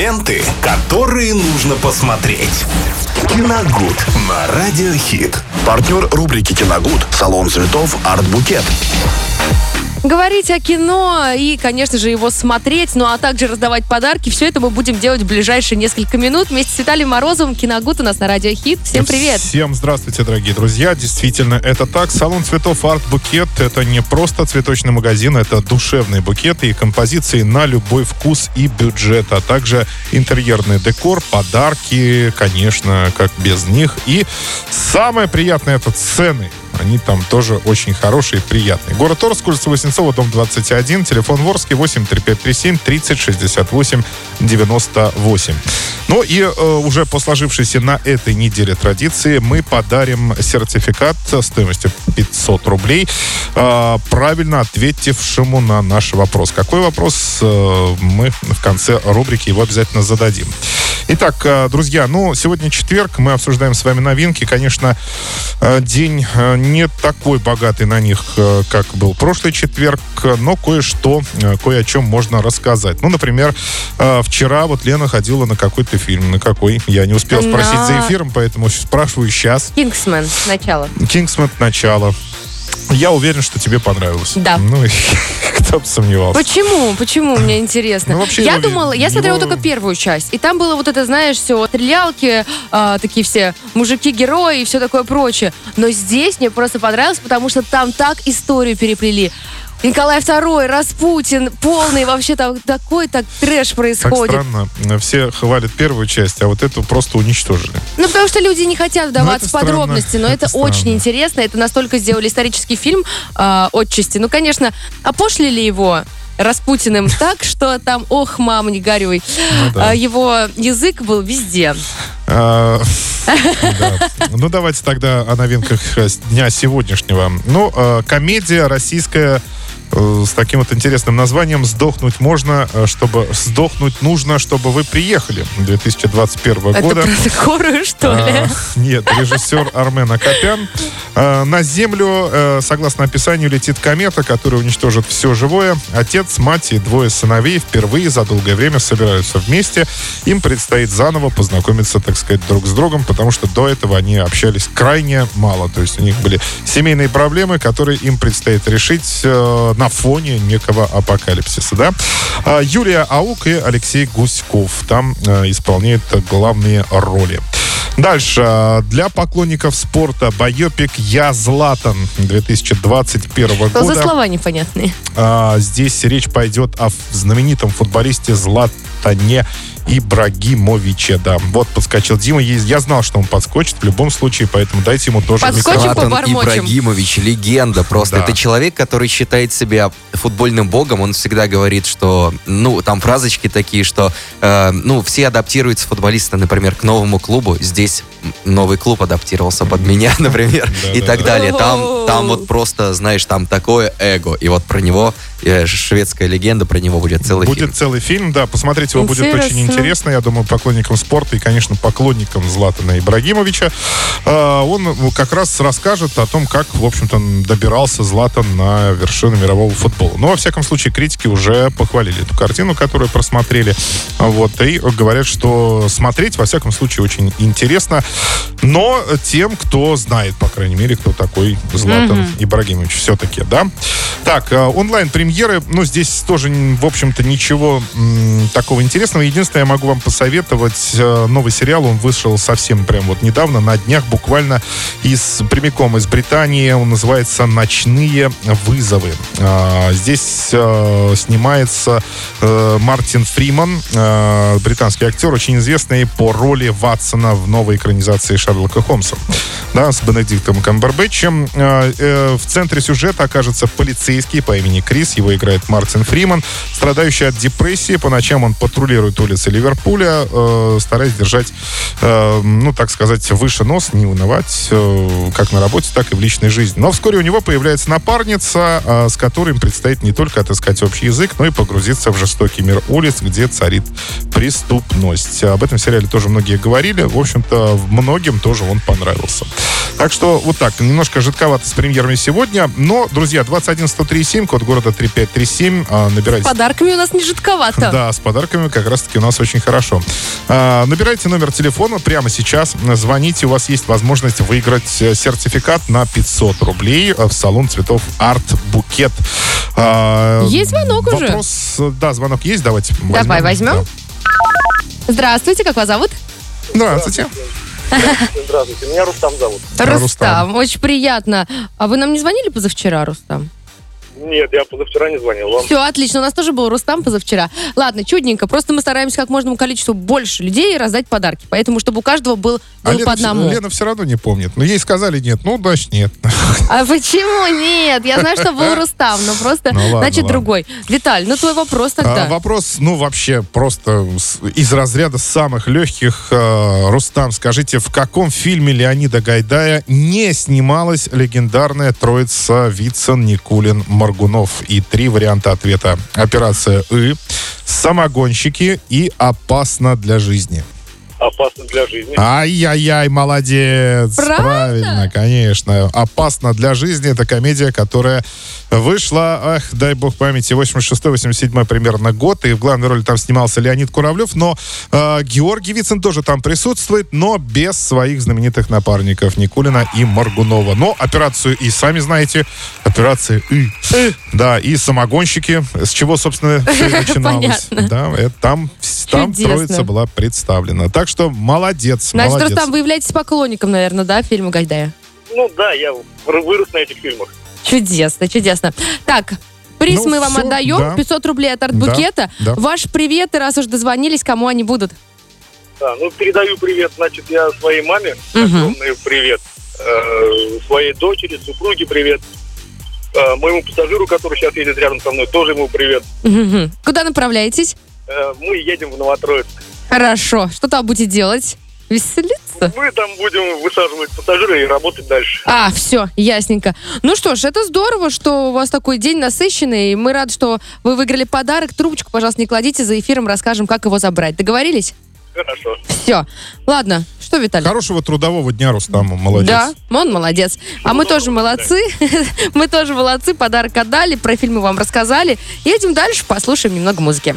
Ленты, которые нужно посмотреть. Киногуд на Радиохит. Партнер рубрики «Киногуд» – салон цветов «Арт Букет». Говорить о кино и, конечно же, его смотреть, ну а также раздавать подарки. Все это мы будем делать в ближайшие несколько минут вместе с Виталием Морозовым. Киногуд у нас на Радио Хит. Всем привет! Всем здравствуйте, дорогие друзья. Действительно, это так. Салон цветов Арт Букет – это не просто цветочный магазин, это душевные букеты и композиции на любой вкус и бюджет, а также интерьерный декор, подарки, конечно, как без них. И самое приятное – это цены. Они там тоже очень хорошие и приятные. Город Орск, улица Воснецова, дом 21, телефон Ворске 83537 30 68 98. Ну и э, уже по сложившейся на этой неделе традиции мы подарим сертификат стоимостью 500 рублей э, правильно ответившему на наш вопрос. Какой вопрос э, мы в конце рубрики его обязательно зададим. Итак, э, друзья, ну, сегодня четверг, мы обсуждаем с вами новинки. Конечно, э, день э, не такой богатый на них, как был прошлый четверг, но кое-что, кое о чем можно рассказать. Ну, например, вчера вот Лена ходила на какой-то фильм. На какой? Я не успел спросить на... за эфиром, поэтому спрашиваю сейчас. «Кингсмен. Начало». «Кингсмен. Начало». Я уверен, что тебе понравилось. Да. Ну, кто бы сомневался. Почему? Почему? Мне интересно. Ну, вообще, я его, думала, я его... смотрела только первую часть. И там было вот это, знаешь, все, стрелялки, э, такие все мужики-герои и все такое прочее. Но здесь мне просто понравилось, потому что там так историю переплели. Николай II, Распутин, полный вообще там такой так трэш происходит. Так странно. Все хвалят первую часть, а вот эту просто уничтожили. Ну, потому что люди не хотят ну, вдаваться в подробности, но это, это очень интересно. Это настолько сделали исторический фильм э, отчасти. Ну, конечно, опошлили его Распутиным так, что там, ох, мама, не горюй. Ну, да. А, его язык был везде. А, ну, давайте тогда о новинках дня сегодняшнего. Ну, а, комедия российская Э, с таким вот интересным названием «Сдохнуть можно, э, чтобы... Сдохнуть нужно, чтобы вы приехали» 2021 Это года. Это про что ли? А, нет, режиссер Армен Акопян. А, на Землю, э, согласно описанию, летит комета, которая уничтожит все живое. Отец, мать и двое сыновей впервые за долгое время собираются вместе. Им предстоит заново познакомиться, так сказать, друг с другом, потому что до этого они общались крайне мало. То есть у них были семейные проблемы, которые им предстоит решить на фоне некого апокалипсиса, да. А, Юлия Аук и Алексей Гуськов там э, исполняют главные роли. Дальше. Для поклонников спорта байопик «Я Златан» 2021 Что года. Что за слова непонятные? А, здесь речь пойдет о знаменитом футболисте Златане Ибрагимовича, да. Вот подскочил Дима. Я знал, что он подскочит в любом случае, поэтому дайте ему тоже Подскочим, микрофон. Ибрагимович, легенда просто. Да. Это человек, который считает себя футбольным богом. Он всегда говорит, что, ну, там фразочки такие, что, э, ну, все адаптируются футболисты, например, к новому клубу. Здесь новый клуб адаптировался под меня, например, и так далее. Там, там вот просто, знаешь, там такое эго. И вот про него шведская легенда, про него будет целый будет фильм. Будет целый фильм, да. Посмотреть его будет очень интересно, я думаю, поклонникам спорта и, конечно, поклонникам Златана Ибрагимовича. А, он как раз расскажет о том, как, в общем-то, добирался Златан на вершину мирового футбола. Но, во всяком случае, критики уже похвалили эту картину, которую просмотрели. Вот, и говорят, что смотреть, во всяком случае, очень интересно. Но тем, кто знает, по крайней мере, кто такой Златан mm-hmm. Ибрагимович все-таки, да. Так, а, онлайн-премьеры, ну, здесь тоже, в общем-то, ничего м, такого интересного. Единственное, я могу вам посоветовать э, новый сериал. Он вышел совсем прям вот недавно, на днях, буквально из прямиком из Британии. Он называется «Ночные вызовы». А, здесь э, снимается э, Мартин Фриман, британский актер, очень известный по роли Ватсона в новой экранизации Шерлока Холмса. Да, с Бенедиктом Камбербэтчем. В центре сюжета окажется полицейский по имени Крис его играет Мартин Фриман. Страдающий от депрессии, по ночам он патрулирует улицы Ливерпуля, э, стараясь держать, э, ну, так сказать, выше нос, не унывать, э, как на работе, так и в личной жизни. Но вскоре у него появляется напарница, э, с которой им предстоит не только отыскать общий язык, но и погрузиться в жестокий мир улиц, где царит преступность. Об этом сериале тоже многие говорили. В общем-то, многим тоже он понравился. Так что вот так, немножко жидковато с премьерами сегодня. Но, друзья, 21137, код города 3 92537. Набирайте. С подарками у нас не жидковато. Да, с подарками как раз-таки у нас очень хорошо. А, набирайте номер телефона прямо сейчас, звоните, у вас есть возможность выиграть э, сертификат на 500 рублей э, в салон цветов Арт Букет. А, есть звонок Вопрос, уже? Вопрос, э, да, звонок есть, давайте возьмем. Давай возьмем. Да. Здравствуйте, как вас зовут? Здравствуйте. Здравствуйте, здравствуйте. Меня Рустам зовут. Рустам, Рустам, очень приятно. А вы нам не звонили позавчера, Рустам? Нет, я позавчера не звонил вам. Все, отлично. У нас тоже был Рустам позавчера. Ладно, чудненько. Просто мы стараемся как можно количеству больше людей раздать подарки. Поэтому, чтобы у каждого был, был а по одному. Лена все равно не помнит. Но ей сказали нет. Ну, значит, нет. А почему нет? Я знаю, что был Рустам, но просто, ну, ладно, значит, ладно. другой. Виталь, ну твой вопрос тогда. А, вопрос, ну, вообще, просто из разряда самых легких. А, Рустам, скажите, в каком фильме Леонида Гайдая не снималась легендарная троица Вицин, Никулин, Маргулин? Моргунов. И три варианта ответа. Операция «И», «Самогонщики» и «Опасно для жизни» опасно для жизни. Ай-яй-яй, молодец. Правда? Правильно, конечно. Опасно для жизни. Это комедия, которая вышла, ах, дай бог памяти, 86-87 примерно год. И в главной роли там снимался Леонид Куравлев. Но э, Георгий Вицин тоже там присутствует, но без своих знаменитых напарников Никулина и Моргунова. Но операцию И, сами знаете, операция И. Да, и самогонщики, с чего, собственно, все начиналось. Да, это там, там троица была представлена. Так что молодец, Значит, молодец. там вы являетесь поклонником, наверное, да, фильма Гайдая? Ну да, я вырос на этих фильмах. Чудесно, чудесно. Так, приз ну, мы вам все, отдаем. Да. 500 рублей от арт-букета. Да, да. Ваш привет, и раз уж дозвонились, кому они будут? Да, ну передаю привет, значит, я своей маме. Угу. Огромный привет. Э, своей дочери, супруге привет. Э, моему пассажиру, который сейчас едет рядом со мной, тоже ему привет. Угу. Куда направляетесь? Э, мы едем в Новотроицк. Хорошо. Что там будете делать? Веселиться? Мы там будем высаживать пассажиры и работать дальше. А, все, ясненько. Ну что ж, это здорово, что у вас такой день насыщенный. Мы рады, что вы выиграли подарок. Трубочку, пожалуйста, не кладите, за эфиром расскажем, как его забрать. Договорились? Хорошо. Все. Ладно, что, Виталий? Хорошего трудового дня, Рустаму, молодец. Да, он молодец. А мы тоже молодцы. мы тоже молодцы, подарок отдали, про фильмы вам рассказали. Едем дальше, послушаем немного музыки.